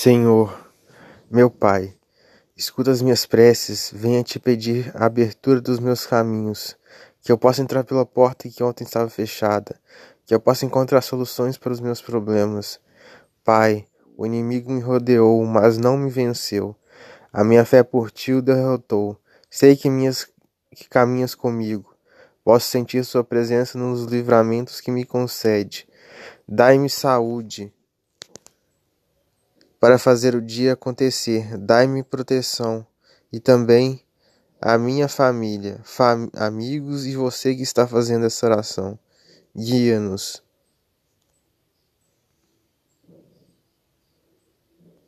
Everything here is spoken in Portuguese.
Senhor, meu Pai, escuta as minhas preces, venha te pedir a abertura dos meus caminhos, que eu possa entrar pela porta que ontem estava fechada, que eu possa encontrar soluções para os meus problemas. Pai, o inimigo me rodeou, mas não me venceu. A minha fé por ti o derrotou. Sei que, minhas, que caminhas comigo. Posso sentir sua presença nos livramentos que me concede. Dai-me saúde para fazer o dia acontecer. Dai-me proteção e também a minha família, fam amigos e você que está fazendo essa oração. Guia-nos.